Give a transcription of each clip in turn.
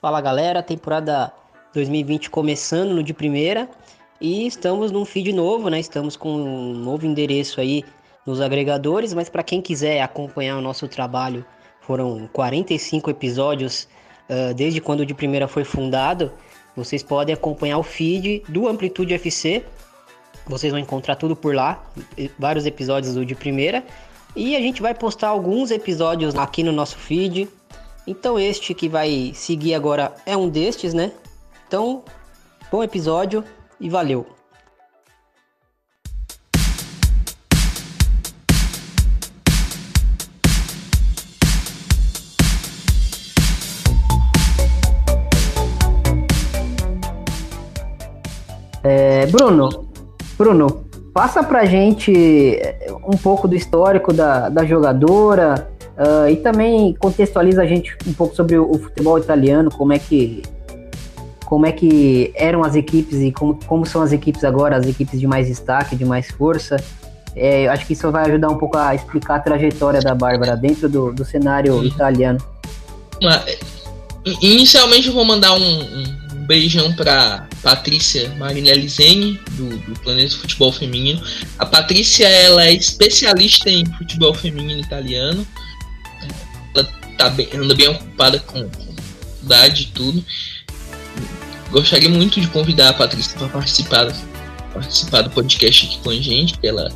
Fala galera, temporada 2020 começando no de primeira e estamos num feed novo, né? Estamos com um novo endereço aí nos agregadores, mas para quem quiser acompanhar o nosso trabalho, foram 45 episódios uh, desde quando o de primeira foi fundado. Vocês podem acompanhar o feed do Amplitude FC. Vocês vão encontrar tudo por lá, vários episódios do de primeira. E a gente vai postar alguns episódios aqui no nosso feed, então este que vai seguir agora é um destes, né? Então, bom episódio e valeu. É, Bruno, Bruno, passa pra gente um pouco do histórico da, da jogadora, Uh, e também contextualiza a gente um pouco sobre o, o, futebol italiano, como é que como é que eram as equipes e como, como são as equipes agora, as equipes de mais destaque, de mais força. É, acho que isso vai ajudar um pouco a explicar a trajetória da Bárbara dentro do, do cenário italiano. Inicialmente eu vou mandar um, um beijão para Patrícia Marinelli Zeni, do, do Planeta Futebol Feminino. A Patrícia ela é especialista em futebol feminino italiano tá bem, anda bem ocupada com, idade e tudo. Gostaria muito de convidar a Patrícia para participar, participar do podcast aqui com a gente, porque ela,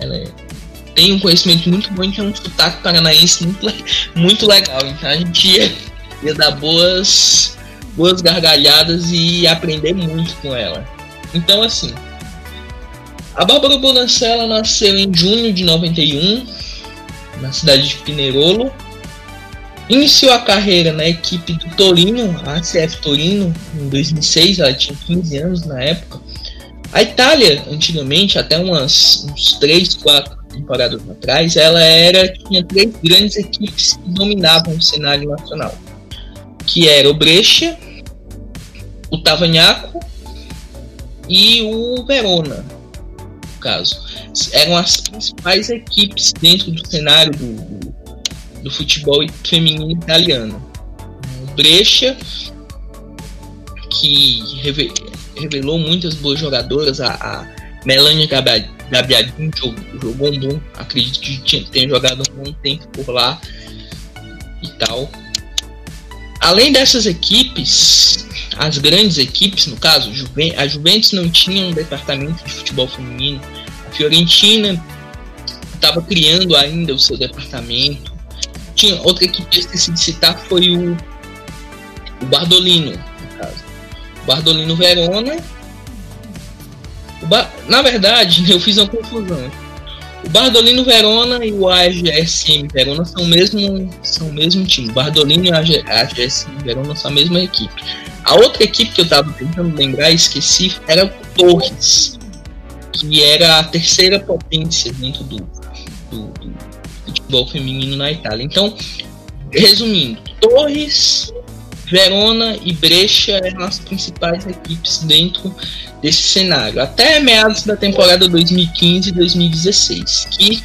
ela é, tem um conhecimento muito bom e tem um sotaque paranaense muito, muito legal. Então a gente ia, ia dar boas, boas gargalhadas e aprender muito com ela. Então, assim, a Bárbara Bonancella nasceu em junho de 91, na cidade de Pinerolo Iniciou a carreira na equipe do Torino, a ACF Torino, em 2006, ela tinha 15 anos na época. A Itália, antigamente, até umas, uns 3, 4 temporadas atrás, ela era tinha três grandes equipes que dominavam o cenário nacional, que era o Brescia, o Tavagnaco e o Verona, no caso. Eram as principais equipes dentro do cenário do, do futebol feminino italiano. Brescia, que revelou muitas boas jogadoras, a, a Melania Gabiadin jogou, um bom, acredito que tenha jogado um bom tempo por lá e tal. Além dessas equipes, as grandes equipes, no caso, a Juventus não tinha um departamento de futebol feminino, a Fiorentina estava criando ainda o seu departamento, tinha outra equipe que eu esqueci de citar foi o, o Bardolino, no caso. O Bardolino Verona. Ba... Na verdade, eu fiz uma confusão. O Bardolino Verona e o AGSM Verona são o mesmo, são o mesmo time. O Bardolino e o AGSM Verona são a mesma equipe. A outra equipe que eu estava tentando lembrar e esqueci era o Torres, que era a terceira potência dentro do, do futebol feminino na Itália. Então, resumindo, Torres, Verona e Brescia eram as principais equipes dentro desse cenário, até meados da temporada 2015-2016, que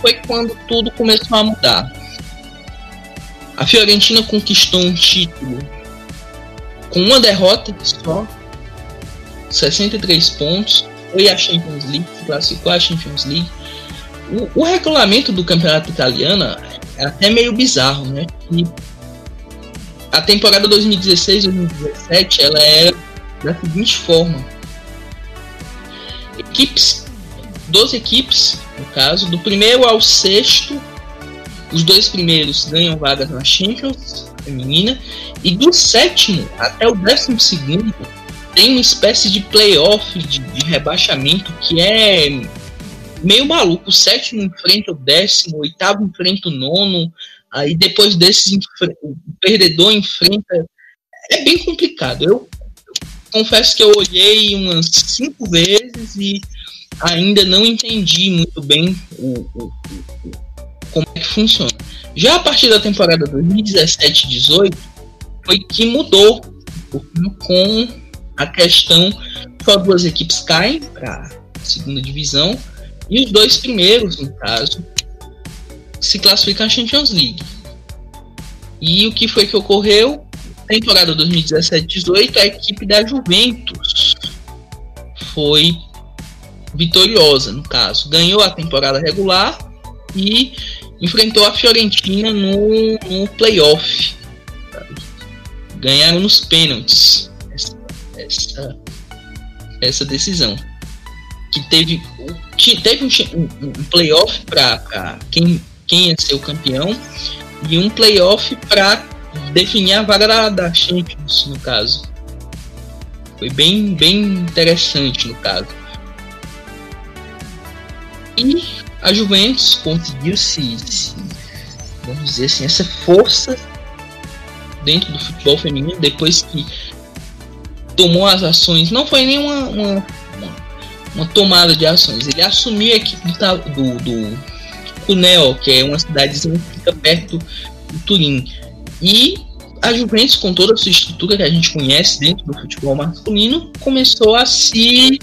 foi quando tudo começou a mudar. A Fiorentina conquistou um título com uma derrota só, 63 pontos, foi a Champions League, classificou a Champions League, o, o, regulamento do campeonato italiano é até meio bizarro, né? E a temporada 2016-2017 ela era da seguinte forma: equipes, 12 equipes, no caso, do primeiro ao sexto, os dois primeiros ganham vagas na Champions feminina, e do sétimo até o décimo segundo tem uma espécie de playoff de, de rebaixamento que é meio maluco. O sétimo enfrenta o décimo, o oitavo enfrenta o nono, aí depois desses o perdedor enfrenta. É bem complicado. Eu, eu confesso que eu olhei umas cinco vezes e ainda não entendi muito bem o, o, o, como é que funciona. Já a partir da temporada 2017-18 foi que mudou com a questão só duas equipes caem para segunda divisão e os dois primeiros, no caso, se classificam à Champions League. E o que foi que ocorreu? temporada 2017-18, a equipe da Juventus foi vitoriosa, no caso. Ganhou a temporada regular e enfrentou a Fiorentina no, no playoff. Ganharam nos pênaltis essa, essa, essa decisão. Que teve, teve um, um playoff para quem, quem ia ser o campeão e um playoff para definir a vaga da, da Champions, no caso. Foi bem, bem interessante no caso. E a Juventus conseguiu se, se, vamos dizer assim, essa força dentro do futebol feminino depois que tomou as ações. Não foi nenhuma uma, uma, tomada de ações. Ele assumiu a equipe do, do, do Cuneo, que é uma cidadezinha que fica perto do Turim. E a Juventus, com toda a sua estrutura que a gente conhece dentro do futebol masculino, começou a se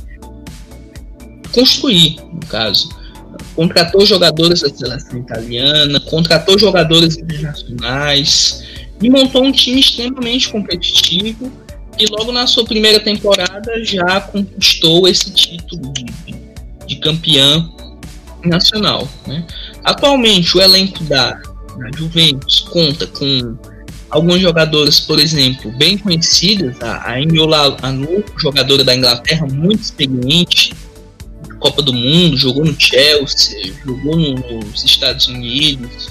construir, no caso. Contratou jogadores da seleção italiana, contratou jogadores internacionais e montou um time extremamente competitivo e logo na sua primeira temporada já conquistou esse título de, de campeã nacional. Né? Atualmente o elenco da, da Juventus conta com alguns jogadores, por exemplo, bem conhecidos, a Eniola Anu, jogadora da Inglaterra, muito experiente, Copa do Mundo, jogou no Chelsea, jogou nos Estados Unidos.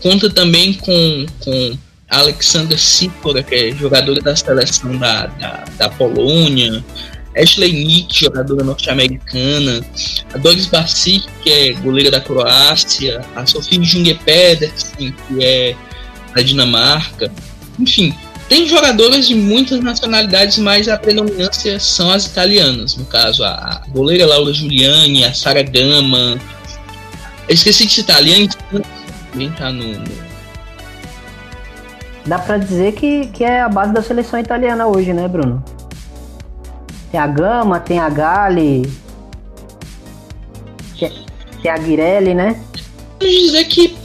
Conta também com, com Alexander Sikora, que é jogadora da seleção da, da, da Polônia. Ashley Nick, jogadora norte-americana. A Doris Bacic, que é goleira da Croácia. A Sofie Junger Pedersen, que é da Dinamarca. Enfim, tem jogadoras de muitas nacionalidades, mas a predominância são as italianas. No caso, a goleira Laura Giuliani, a Sara Gama. Esqueci de citar, a Liane também tá no, no... Dá pra dizer que, que é a base da seleção italiana hoje, né, Bruno? Tem a Gama, tem a Gali, tem a Guirelli, né? Pode dizer que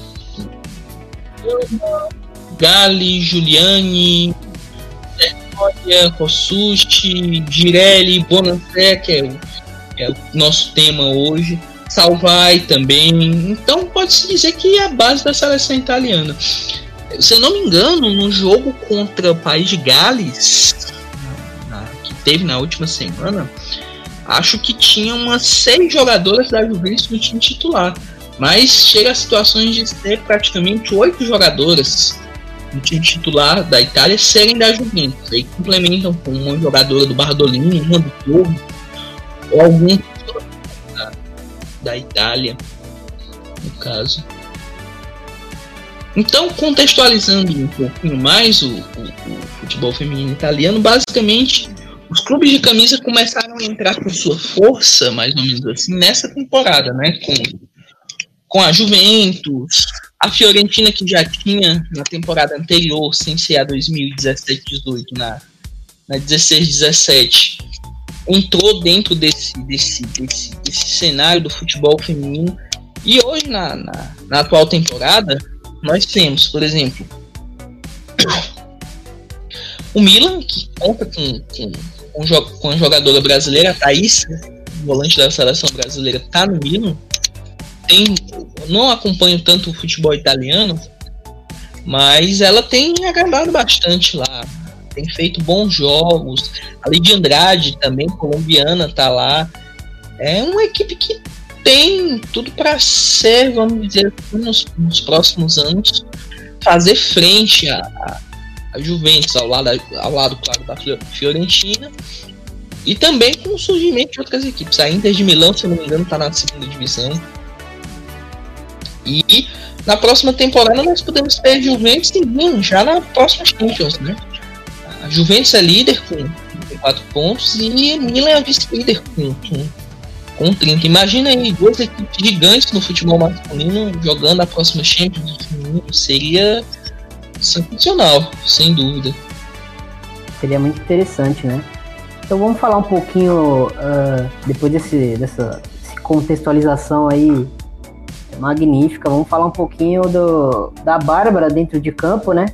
Gali, Giuliani, Vitória, Rossucci, Girelli, Bonancé, que é, é o nosso tema hoje. Salvai também. Então pode-se dizer que é a base da seleção italiana. Se eu não me engano, no jogo contra o país de Gales, que teve na última semana, acho que tinha umas seis jogadoras da Juventus no time titular. Mas chega a situações de ser praticamente oito jogadoras no time titular da Itália serem da Juventus. Aí complementam com uma jogadora do Bardolini, uma do Torre, ou algum da, da Itália, no caso. Então, contextualizando um pouquinho mais o, o, o, futebol feminino italiano, basicamente os clubes de camisa começaram a entrar com sua força, mais ou menos assim, nessa temporada, né? Com, com a Juventus, a Fiorentina, que já tinha na temporada anterior, sem ser a 2017-18, na, na 16-17, entrou dentro desse, desse, desse, desse, cenário do futebol feminino. E hoje, na, na, na atual temporada, nós temos, por exemplo, o Milan, que conta com, com, com a jogadora brasileira, a Thaís, volante da seleção brasileira, está no Milan. Tem não acompanho tanto o futebol italiano, mas ela tem agradado bastante lá. Tem feito bons jogos. A Lidia Andrade, também colombiana, tá lá. É uma equipe que tem tudo para ser, vamos dizer, nos, nos, próximos anos, fazer frente a, Juventus, ao lado, ao lado, claro, da Fiorentina. E também com o surgimento de outras equipes. A Inter de Milão, se não me engano, está na segunda divisão. E na próxima temporada nós podemos ter Juventus e já na próxima Champions, né? A Juventus é líder com, 4 pontos e Milan é vice-líder com, com, com 30. Imagina aí duas equipes gigantes no futebol masculino jogando a próxima Champions Seria sensacional, sem dúvida. Seria muito interessante, né? Então vamos falar um pouquinho, uh, depois desse, dessa contextualização aí magnífica. Vamos falar um pouquinho do, da Bárbara dentro de campo, né?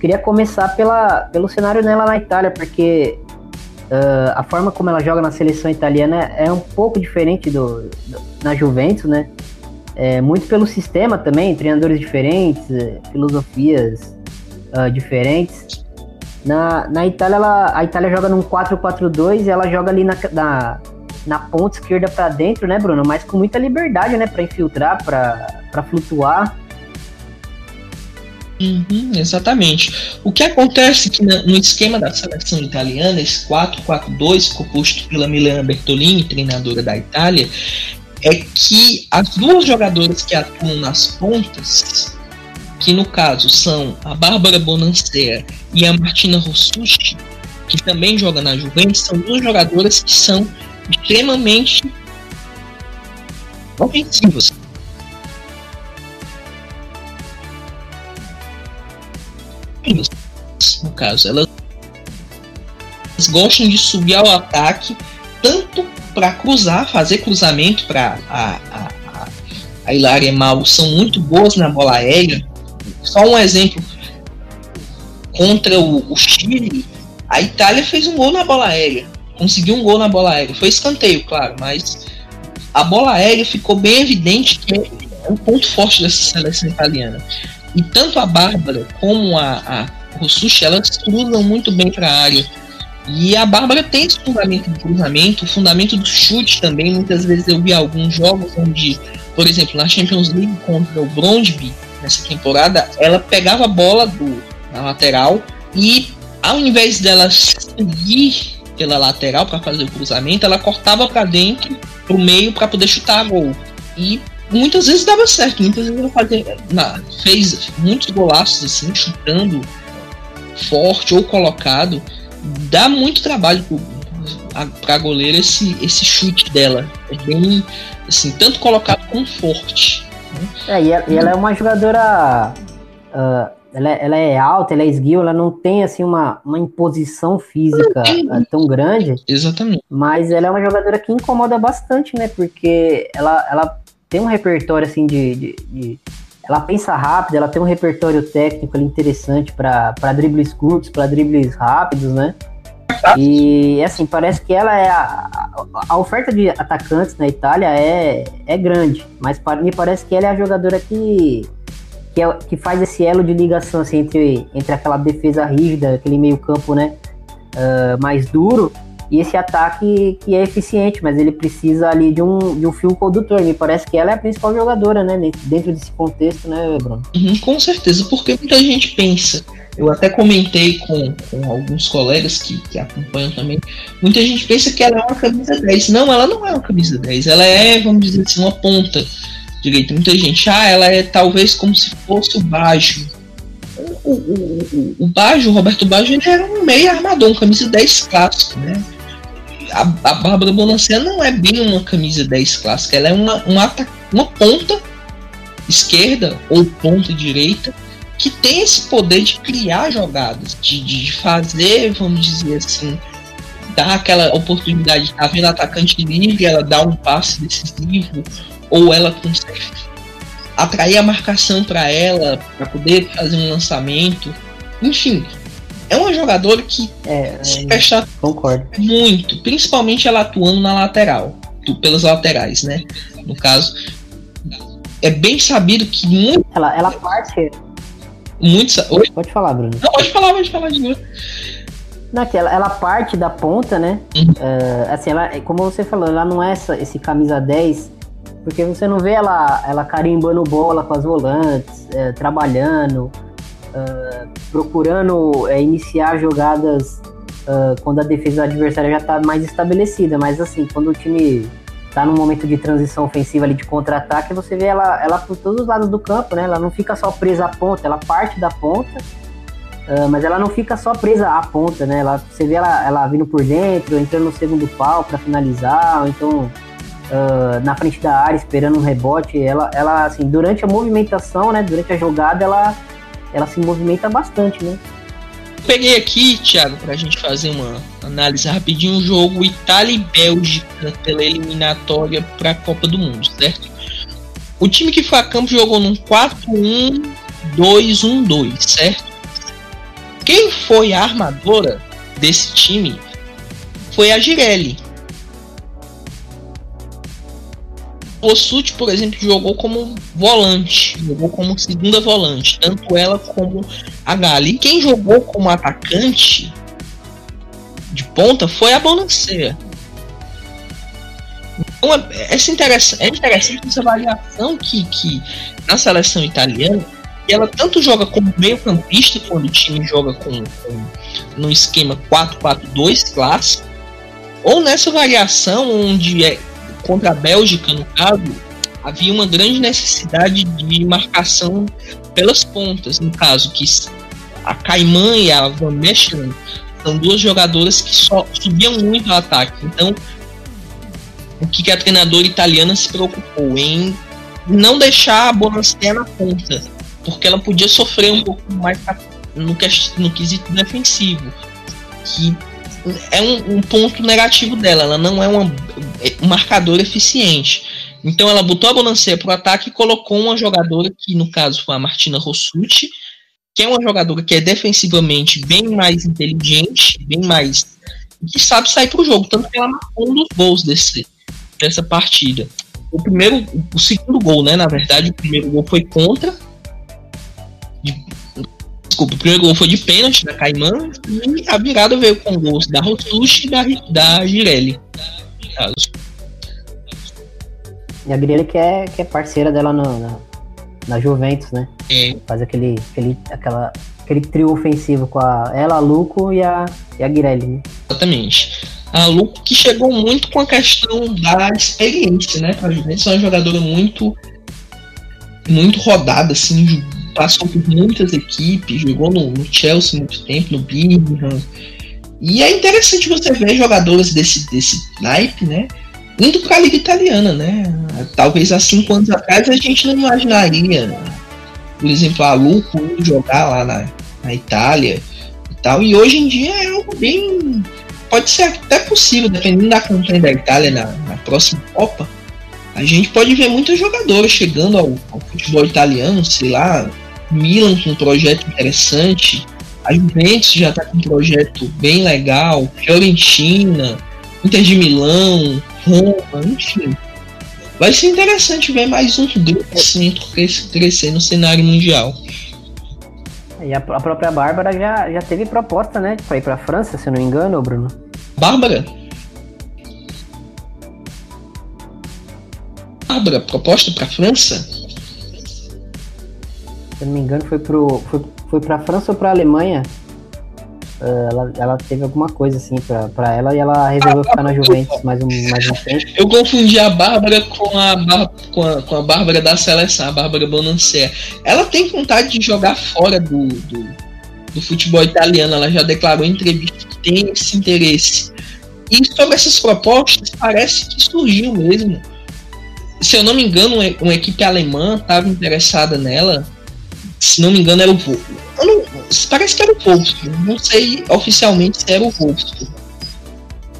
queria começar pela, pelo cenário dela na Itália, porque uh, a forma como ela joga na seleção italiana é um pouco diferente do, do na Juventus, né? É, muito pelo sistema também, treinadores diferentes, filosofias uh, diferentes. Na, na Itália, ela, a Itália joga num 4-4-2 e ela joga ali na, na, na ponta esquerda para dentro, né, Bruno? Mas com muita liberdade, né, para infiltrar, para flutuar. Uhum, exatamente. O que acontece que no esquema da seleção italiana, esse 4-4-2, composto pela Milena Bertolini, treinadora da Itália, é que as duas jogadoras que atuam nas pontas, que no caso são a Bárbara Bonancea e a Martina Rossucci, que também joga na Juventus, são duas jogadoras que são extremamente ofensivas. No caso. Elas gostam de subir ao ataque, tanto para cruzar, fazer cruzamento para a, a, a, a Hilária Mal, são muito boas na bola aérea. Só um exemplo: contra o, o Chile, a Itália fez um gol na bola aérea. Conseguiu um gol na bola aérea. Foi escanteio, claro, mas a bola aérea ficou bem evidente que é um ponto forte dessa seleção italiana. E tanto a Bárbara como a, a Rossushi, elas cruzam muito bem para a área. E a Bárbara tem esse fundamento do cruzamento, o fundamento do chute também. Muitas vezes eu vi alguns jogos onde, por exemplo, na Champions League contra o Brondby, nessa temporada, ela pegava a bola do, na lateral e ao invés dela seguir pela lateral para fazer o cruzamento, ela cortava para dentro, para o meio, para poder chutar gol. E muitas vezes dava certo, muitas vezes ela fazia, na, fez muitos golaços assim, chutando forte ou colocado. Dá muito trabalho para a goleira esse, esse chute dela. É bem assim, tanto colocado como forte. Né? É, e ela, e ela é uma jogadora. Uh, ela, é, ela, é alta, ela é esguio, ela não tem assim uma, uma imposição física uh, tão grande. Exatamente. Mas ela é uma jogadora que incomoda bastante, né? Porque ela, ela tem um repertório assim de, de, de, ela pensa rápido, ela tem um repertório técnico interessante para dribles curtos, para dribles rápidos, né? E assim, parece que ela é a, a, oferta de atacantes na Itália é, é grande, mas me parece que ela é a jogadora que que, é, que faz esse elo de ligação assim, entre, entre aquela defesa rígida, aquele meio-campo né, uh, mais duro, e esse ataque que é eficiente, mas ele precisa ali de um, de um fio condutor. Me parece que ela é a principal jogadora, né? Dentro desse contexto, né, Bruno? Uhum, com certeza, porque muita gente pensa. Eu até comentei com, com alguns colegas que, que acompanham também. Muita gente pensa que ela é uma camisa 10. Não, ela não é uma camisa 10. Ela é, vamos dizer assim, uma ponta direita. Muita gente, ah, ela é talvez como se fosse o Bajo. O, o, o, o Bajo, o Roberto Bajo, ele era um meio armador, um camisa 10 clássico, né? A, a Bárbara Bonancea não é bem uma camisa 10 clássica, ela é uma, uma, uma ponta esquerda ou ponta direita que tem esse poder de criar jogadas, de, de fazer, vamos dizer assim, dar aquela oportunidade tá vendo atacante livre, ela dá um passe decisivo, ou ela consegue atrair a marcação para ela, para poder fazer um lançamento. Enfim, é uma jogadora que é, se fecha concordo. muito, principalmente ela atuando na lateral, pelas laterais, né? No caso, é bem sabido que muito. Ela, ela parte. Muito. Oi? Pode falar, Bruno. Não, pode falar, pode falar de novo. Naquela, ela parte da ponta, né? Uhum. Uh, assim, ela, como você falou, ela não é essa, esse camisa 10, porque você não vê ela, ela carimbando bola com as volantes, é, trabalhando uh, procurando uh, iniciar jogadas uh, quando a defesa adversária já está mais estabelecida, mas assim, quando o time está num momento de transição ofensiva ali de contra-ataque, você vê ela, ela por todos os lados do campo, né? Ela não fica só presa à ponta, ela parte da ponta, uh, mas ela não fica só presa à ponta, né? Ela, você vê ela, ela vindo por dentro, entrando no segundo pau para finalizar, ou então uh, na frente da área esperando um rebote. Ela, ela, assim, durante a movimentação, né? Durante a jogada, ela ela se movimenta bastante, né? Peguei aqui, Thiago, para a gente fazer uma análise rapidinho o jogo Itália e Bélgica pela eliminatória para a Copa do Mundo, certo? O time que foi a campo jogou num 4-1-2-1-2, certo? quem foi a armadora desse time foi a Girelli. O Sut, por exemplo, jogou como volante, jogou como segunda volante, tanto ela como a Gali. Quem jogou como atacante de ponta foi a Bonaceira. Então, é, essa é interessante essa variação que, que na seleção italiana ela tanto joga como meio campista quando o time joga com, com no esquema 4-4-2 clássico ou nessa variação onde é contra a Bélgica, no caso, havia uma grande necessidade de marcação pelas pontas. No caso, que a Caimã e a Van Mechelen são duas jogadoras que só subiam muito ao ataque. Então, o que a treinadora italiana se preocupou em não deixar a Bonacier na ponta, porque ela podia sofrer um pouco mais no, no quesito defensivo, que é um, um ponto negativo dela. Ela não é uma um marcador eficiente. Então ela botou a Bonancia para o ataque e colocou uma jogadora que, no caso, foi a Martina Rossuti, que é uma jogadora que é defensivamente bem mais inteligente, bem mais. que sabe sair para o jogo. Tanto que ela marcou um dos gols desse, dessa partida. O primeiro, o segundo gol, né? Na verdade, o primeiro gol foi contra. De, desculpa, o primeiro gol foi de pênalti da Caimã. E a virada veio com gols da Rossuti e da, da Girelli caso. E a Grille que é, que é parceira dela no, na, na Juventus, né? É. Faz aquele, aquele, aquela, aquele trio ofensivo com a, ela, a Luco e a, e a Guirelli, né? Exatamente. A Luco que chegou muito com a questão da experiência, né? A Juventus é uma jogadora muito muito rodada, assim, passou por muitas equipes, jogou no, no Chelsea muito tempo, no Birmingham, e é interessante você ver jogadores desse, desse naipe, né? Indo para a Liga Italiana, né? Talvez há cinco anos atrás a gente não imaginaria, por exemplo, a Luco jogar lá na, na Itália e tal. E hoje em dia é algo bem. Pode ser até possível, dependendo da campanha da Itália na, na próxima Copa. A gente pode ver muitos jogadores chegando ao, ao futebol italiano, sei lá, Milan com um projeto interessante, a Juventus já está com um projeto bem legal, Fiorentina, Inter de Milão, Roma, enfim. Vai ser interessante ver mais um grupo assim crescer no cenário mundial. E a, a própria Bárbara já, já teve proposta, né? Pra ir pra França, se não me engano, Bruno. Bárbara? Bárbara, proposta pra França? Se eu não me engano, foi pro, foi foi pra França ou pra Alemanha. Uh, ela, ela teve alguma coisa assim pra, pra ela e ela resolveu ficar na Juventus mais um, mais um tempo. Eu confundi a Bárbara com a, com a, com a Bárbara da seleção, a Bárbara Bonancier. Ela tem vontade de jogar fora do, do, do futebol italiano, ela já declarou em entrevista que tem esse interesse. E sobre essas propostas, parece que surgiu mesmo. Se eu não me engano, uma equipe alemã estava interessada nela se não me engano, era o Wolfsburg. Parece que era o Wolfsburg. Não sei oficialmente se era o Wolfsburg.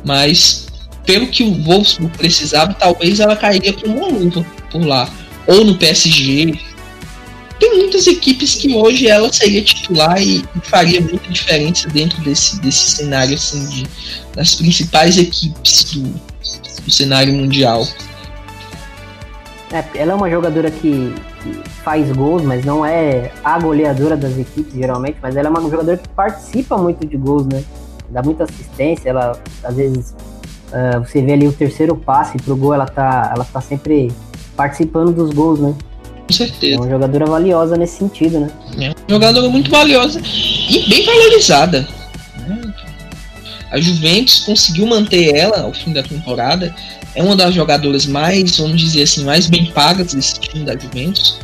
Mas, pelo que o Wolfsburg precisava, talvez ela cairia para uma luva por lá. Ou no PSG. Tem muitas equipes que hoje ela seria titular e, e faria muita diferença dentro desse, desse cenário assim, de, das principais equipes do, do cenário mundial. É, ela é uma jogadora que, que, faz gols, mas não é a goleadora das equipes, geralmente, mas ela é uma jogadora que participa muito de gols, né? Dá muita assistência, ela às vezes uh, você vê ali o terceiro passe pro gol, ela tá, ela tá sempre participando dos gols, né? Com certeza. É uma jogadora valiosa nesse sentido, né? É uma jogadora muito valiosa e bem valorizada. Né? A Juventus conseguiu manter ela ao fim da temporada é uma das jogadoras mais, vamos dizer assim, mais bem pagas desse time da Juventus.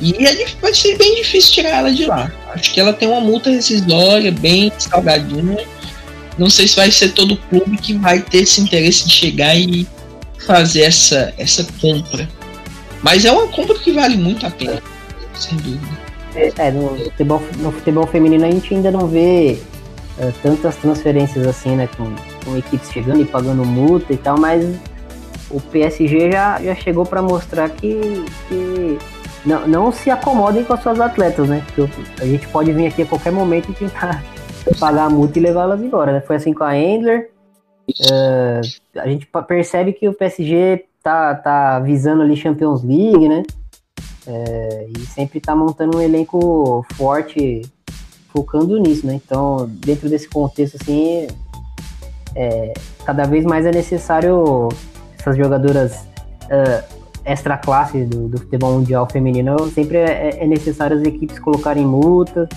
E é, vai ser bem difícil tirar ela de lá. Acho que ela tem uma multa rescisória bem salgadinha. Não sei se vai ser todo clube que vai ter esse interesse de chegar e fazer essa, essa compra. Mas é uma compra que vale muito a pena, sem dúvida. É, no futebol, no futebol feminino a gente ainda não vê uh, tantas transferências assim, né? Com, com equipes chegando e pagando multa e tal, mas o PSG já, já chegou para mostrar que, que não, não se acomodem com as suas atletas, né? Porque a gente pode vir aqui a qualquer momento e tentar pagar a multa e levar elas embora, né? Foi assim com a Endler. Uh, a gente percebe que o PSG tá, tá visando ali Champions League, né? É, e sempre tá montando um elenco forte, focando nisso, né? Então, dentro desse contexto, assim, é, cada vez mais é necessário essas jogadoras uh, extra classe do, do, futebol mundial feminino, sempre é, é, necessário as equipes colocarem multa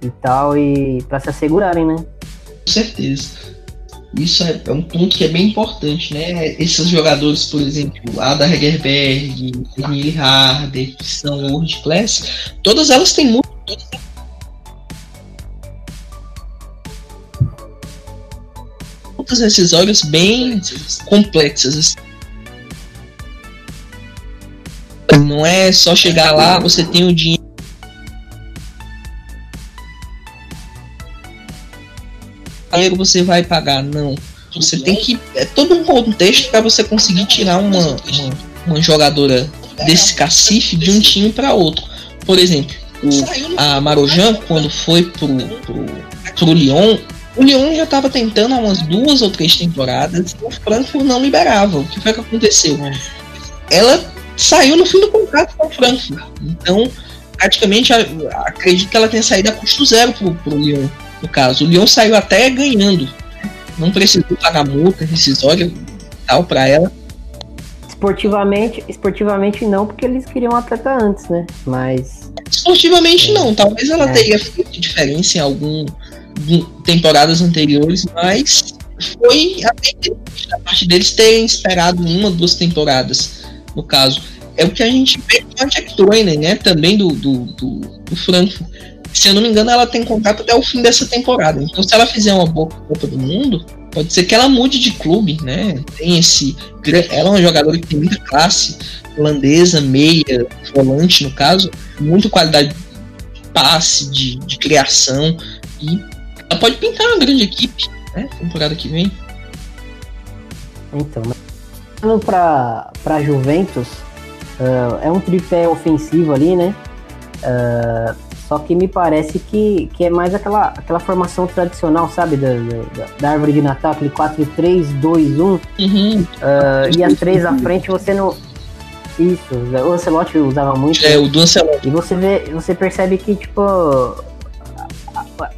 e tal, e para se assegurarem, né? Com certeza. Isso é, é, um ponto que é bem importante, né? Esses jogadores, por exemplo, Ada Hegerberg, Emily Harder, que são world class, todas elas têm muito. Muitas decisórias bem complexas. Assim. Não é só chegar lá, você tem o dinheiro você vai pagar. Não. Você tem que. É todo um contexto para você conseguir tirar uma, uma, uma, jogadora desse cacife de um time para outro. Por exemplo, o, a Marojan, quando foi pro, pro, pro Lyon, o Lyon já estava tentando há umas duas ou três temporadas e o Frankfurt não liberava. O que foi que aconteceu? Ela saiu no fim do contrato com o Frankfurt. Então, praticamente, acredito que ela tenha saído a custo zero pro, pro Lyon no caso. O Lyon saiu até ganhando. Não precisou pagar multa rescisória tal para ela. Esportivamente, esportivamente não, porque eles queriam um atleta antes, né? Mas. Esportivamente é. não. Talvez ela é. teria feito diferença em algum temporadas anteriores, mas foi a parte deles terem esperado uma, duas temporadas, no caso. É o que a gente vê com a Jack Trainer, né? Também do, do, do, do Frankfurt se eu não me engano, ela tem contrato até o fim dessa temporada. Então, se ela fizer uma boa Copa do Mundo, pode ser que ela mude de clube, né? Tem esse. Ela é uma jogadora que tem muita classe, holandesa, meia, volante, no caso, muita qualidade de passe, de, de criação. E ela pode pintar uma grande equipe, né? Temporada que vem. Então, para para Juventus, uh, é um tripé ofensivo ali, né? Uh, só que me parece que, que é mais aquela, aquela formação tradicional, sabe? Da, da, da árvore de Natal, aquele 4, 3, 2, 1. Uhum. Uh, e as três à frente você não. Isso, o Ancelotti usava muito. É, o do Ancelotti. E você vê, você percebe que, tipo,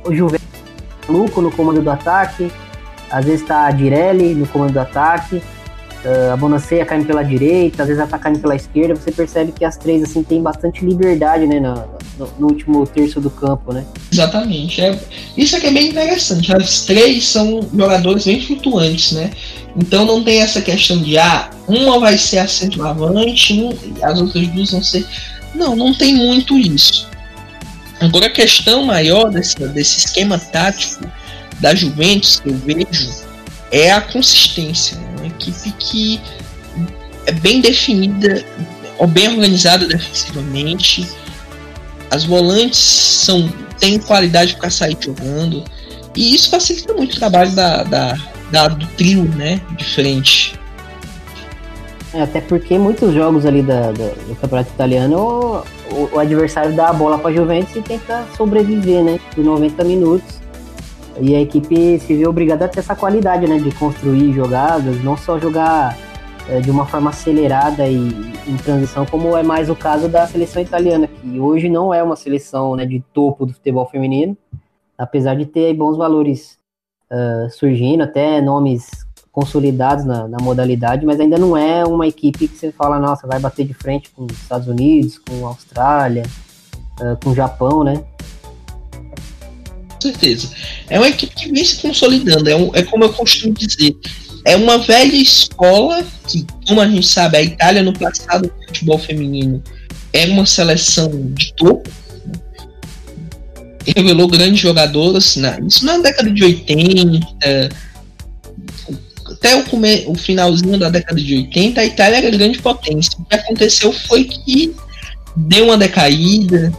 o Juventus Luco no comando do ataque, às vezes tá a Direlli no comando do ataque, Uh, a Bonaceia caindo pela direita, às vezes ela tá caindo pela esquerda, você percebe que as três assim têm bastante liberdade, né, no, no, no último terço do campo, né? Exatamente. É, isso aqui é bem interessante. As três são jogadores bem flutuantes, né? Então não tem essa questão de ah, uma vai ser a centroavante, um, as outras duas vão ser. Não, não tem muito isso. Agora a questão maior desse, desse esquema tático da Juventus que eu vejo é a consistência. Né? Uma equipe que é bem definida, ou bem organizada defensivamente. As volantes são têm qualidade para sair jogando. E isso facilita muito o trabalho da, da, da do trio, né? De frente. É, até porque muitos jogos ali da, da do Campeonato Italiano, o, o adversário dá a bola para a Juventus e tenta sobreviver, né? Por 90 minutos. E a equipe se vê obrigada a ter essa qualidade, né? De construir jogadas, não só jogar é, de uma forma acelerada e em transição, como é mais o caso da seleção italiana, que hoje não é uma seleção né, de topo do futebol feminino, apesar de ter bons valores uh, surgindo, até nomes consolidados na, na, modalidade, mas ainda não é uma equipe que você fala, nossa, vai bater de frente com os Estados Unidos, com a Austrália, uh, com o Japão, né? Com certeza. É uma equipe que vem se consolidando. É, um, é como eu costumo dizer. É uma velha escola que, como a gente sabe, a Itália no passado do futebol feminino é uma seleção de topo. Né? Revelou grandes jogadoras. Na, isso na década de 80. Até o, come, o finalzinho da década de 80, a Itália era grande potência. O que aconteceu foi que deu uma decaída,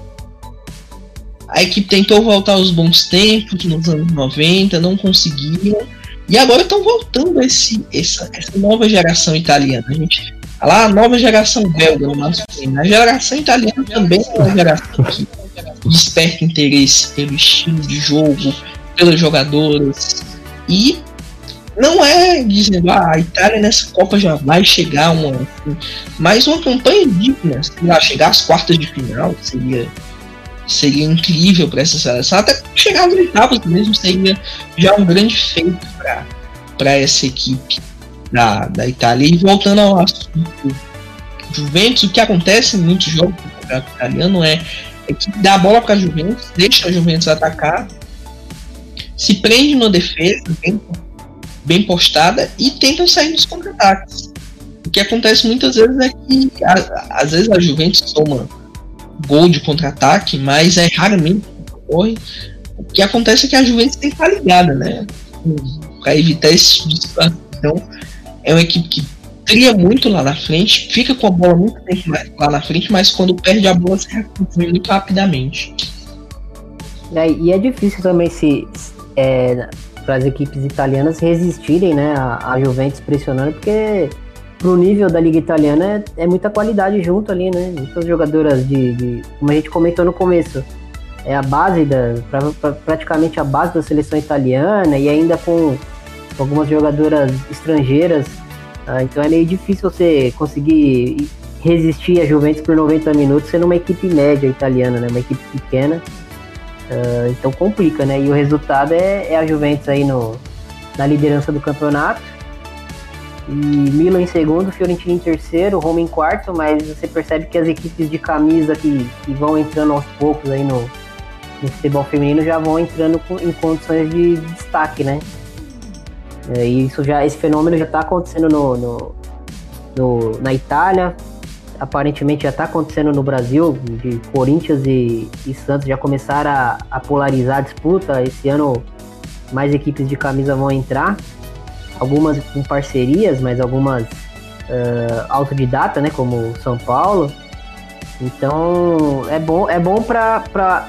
a equipe tentou voltar aos bons tempos nos anos 90, não conseguiram. E agora estão voltando esse, essa, essa nova geração italiana. A gente lá a nova geração belga no masculino. A geração italiana também é uma geração que desperta interesse pelo estilo de jogo, pelas jogadoras. E não é dizendo, ah, a Itália nessa Copa já vai chegar uma. Mas uma campanha digna, lá, chegar às quartas de final seria, seria incrível para essa seleção. Até chegar às oitavas mesmo seria já um grande feito para essa equipe da, da Itália. E voltando ao assunto Juventus, o que acontece em muitos jogos do campeonato italiano é, é que dá a bola para a Juventus, deixa a Juventus atacar, se prende na defesa, bem, bem postada, e tentam sair dos contra-ataques. O que acontece muitas vezes é que, a, às vezes, a Juventus toma gol de contra-ataque, mas é raramente ocorre. O que acontece é que a Juventus tem que estar ligada, né? Para evitar esse situação. Então, é uma equipe que cria muito lá na frente, fica com a bola muito tempo lá na frente, mas quando perde a bola se recompõe muito rapidamente. É, e é difícil também se é, para as equipes italianas resistirem né, a, a Juventus pressionando, porque pro nível da liga italiana é, é, muita qualidade junto ali, né? Muitas jogadoras de, de, como a gente comentou no começo, é a base da pra, pra, praticamente a base da seleção italiana e ainda com algumas jogadoras estrangeiras ah, então é meio difícil você conseguir resistir a Juventus por 90 minutos sendo uma equipe média italiana, né? Uma equipe pequena. Uh, então complica, né? E o resultado é, é, a Juventus aí no, na liderança do campeonato. E Milan em segundo, Fiorentina em terceiro, Roma em quarto, mas você percebe que as equipes de camisa que, que vão entrando aos poucos aí no, no futebol feminino já vão entrando com, em condições de destaque, né? É, e isso já, esse fenômeno já está acontecendo no, no, no, na Itália, aparentemente já está acontecendo no Brasil, de Corinthians e, e Santos já começaram a, a, polarizar a disputa. Esse ano mais equipes de camisa vão entrar, algumas com parcerias, mas algumas uh, autodidata, né, como São Paulo. Então é bom, é bom para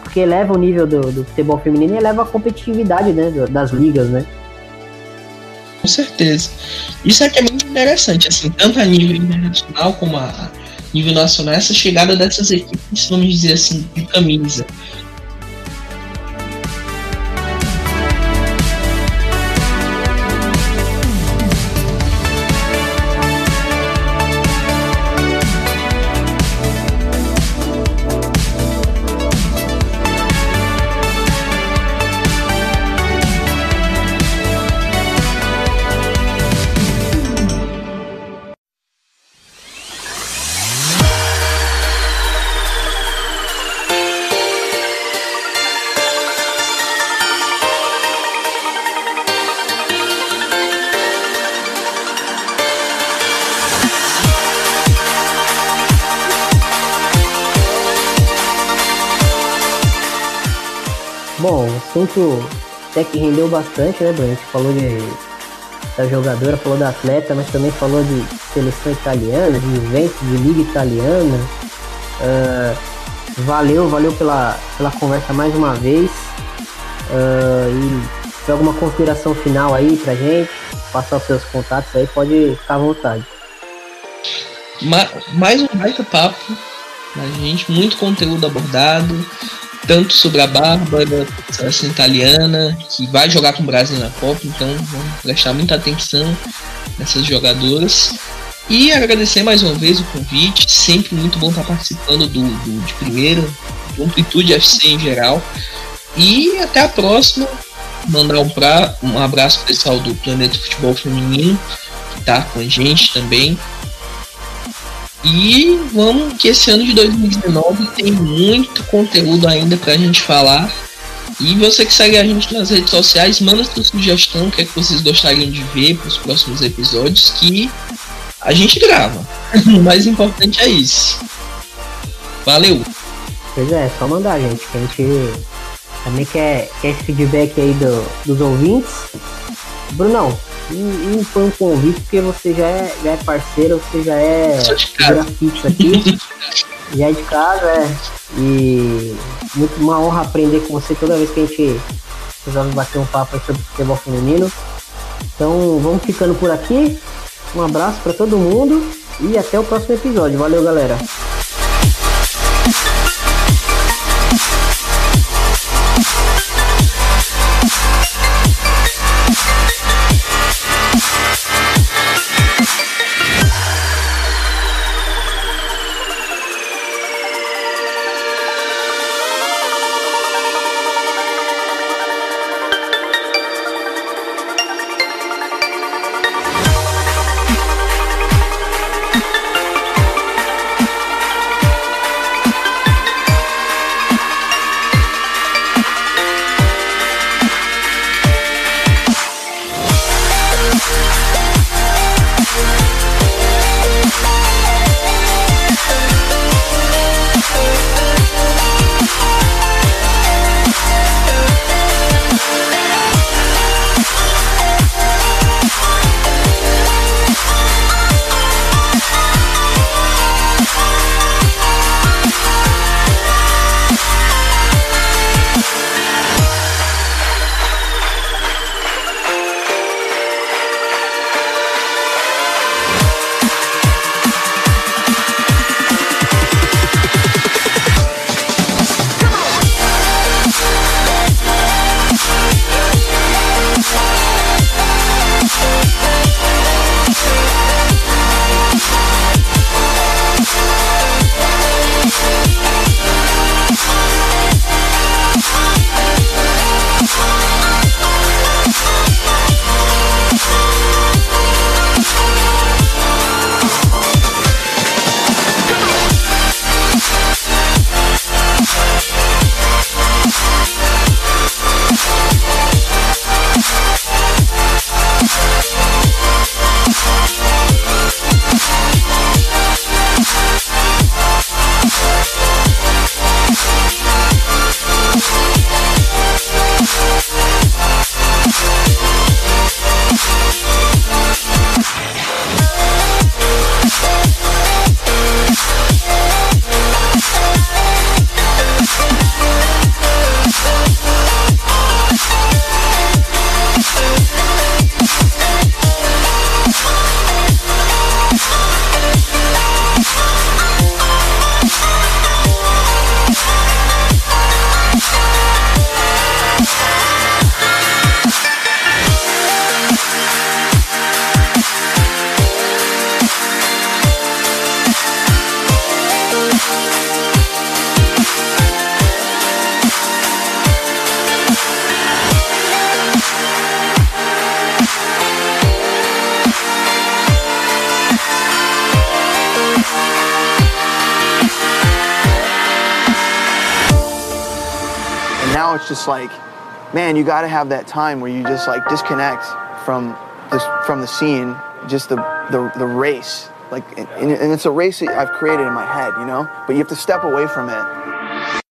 porque eleva o nível do, do futebol feminino e eleva a competitividade né, das ligas, né? Com certeza. Isso é que é muito interessante, assim, tanto a nível internacional como a nível nacional, essa chegada dessas equipes, vamos dizer assim, de camisa. Assunto até que rendeu bastante, né, Bruno? A gente falou de, da jogadora, falou da atleta, mas também falou de seleção italiana, de eventos de liga italiana. Uh, valeu, valeu pela, pela conversa mais uma vez. Uh, e se alguma consideração final aí pra gente, passar os seus contatos aí, pode ficar à vontade. Ma mais um baita papo, a gente, muito conteúdo abordado tanto sobre a Bárbara, seleção italiana, que vai jogar com o Brasil na Copa, então vamos prestar muita atenção nessas jogadoras. E agradecer mais uma vez o convite, sempre muito bom estar participando do, do de primeira, do Amplitude FC em geral. E até a próxima. Mandar um, pra, um abraço pessoal do Planeta Futebol Feminino, que está com a gente também. E vamos que esse ano de 2019 tem muito conteúdo ainda pra gente falar. E você que segue a gente nas redes sociais, manda sua sugestão, o que é que vocês gostariam de ver para os próximos episódios, que a gente grava. o mais importante é isso. Valeu! Pois é, só mandar, gente, que a gente também quer, quer esse feedback aí do, dos ouvintes. Brunão, e, foi um convite porque você já é, já é parceiro, você já é grafite aqui. já é de casa, é. E muito uma honra aprender com você toda vez que a gente resolve bater um papo sobre futebol feminino. Então vamos ficando por aqui. Um abraço para todo mundo e até o próximo episódio. Valeu, galera. You got to have that time where you just like disconnect from this from the scene, just the the, the race. Like, and, and it's a race that I've created in my head, you know. But you have to step away from it